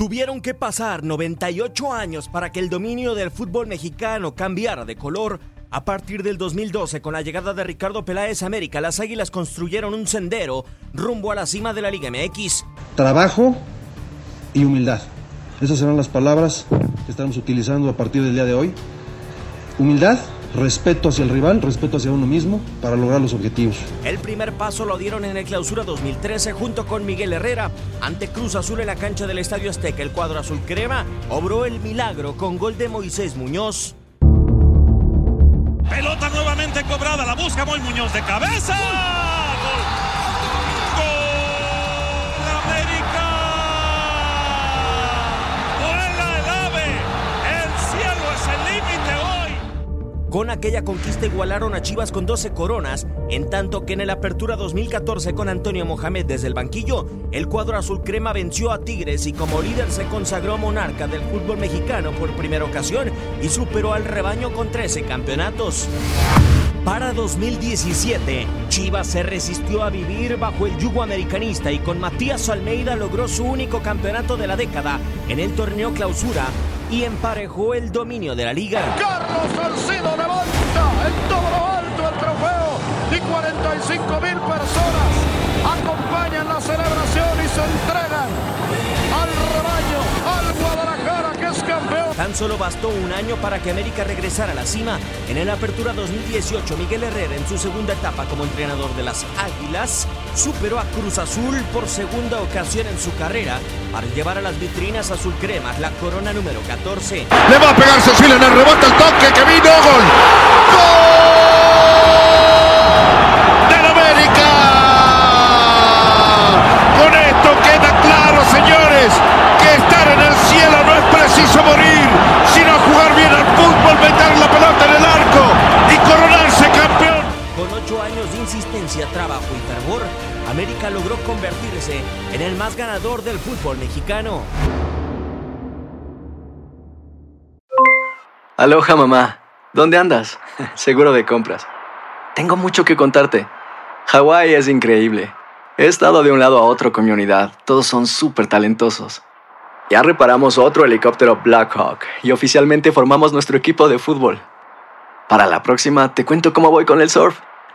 Tuvieron que pasar 98 años para que el dominio del fútbol mexicano cambiara de color. A partir del 2012, con la llegada de Ricardo Peláez a América, las Águilas construyeron un sendero rumbo a la cima de la Liga MX. Trabajo y humildad. Esas serán las palabras que estaremos utilizando a partir del día de hoy. Humildad, respeto hacia el rival, respeto hacia uno mismo para lograr los objetivos. El primer paso lo dieron en el clausura 2013 junto con Miguel Herrera. Ante Cruz Azul en la cancha del Estadio Azteca, el cuadro azul crema obró el milagro con gol de Moisés Muñoz. Pelota nuevamente cobrada, la busca Moy Muñoz de cabeza. Con aquella conquista igualaron a Chivas con 12 coronas, en tanto que en el Apertura 2014 con Antonio Mohamed desde el banquillo, el cuadro azul crema venció a Tigres y como líder se consagró monarca del fútbol mexicano por primera ocasión y superó al rebaño con 13 campeonatos. Para 2017, Chivas se resistió a vivir bajo el yugo americanista y con Matías Almeida logró su único campeonato de la década en el torneo clausura y emparejó el dominio de la liga. Carlos Salcido 45 mil personas acompañan la celebración y se entregan al rebaño, al Guadalajara que es campeón. Tan solo bastó un año para que América regresara a la cima. En el Apertura 2018, Miguel Herrera, en su segunda etapa como entrenador de las Águilas, superó a Cruz Azul por segunda ocasión en su carrera para llevar a las vitrinas azul crema la corona número 14. Le va a pegar Cecilia en el rebote, el toque que vino, gol. Años de insistencia, trabajo y fervor, América logró convertirse en el más ganador del fútbol mexicano. Aloha mamá, ¿dónde andas? Seguro de compras. Tengo mucho que contarte. Hawái es increíble. He estado de un lado a otro con mi unidad. Todos son súper talentosos. Ya reparamos otro helicóptero Blackhawk y oficialmente formamos nuestro equipo de fútbol. Para la próxima te cuento cómo voy con el surf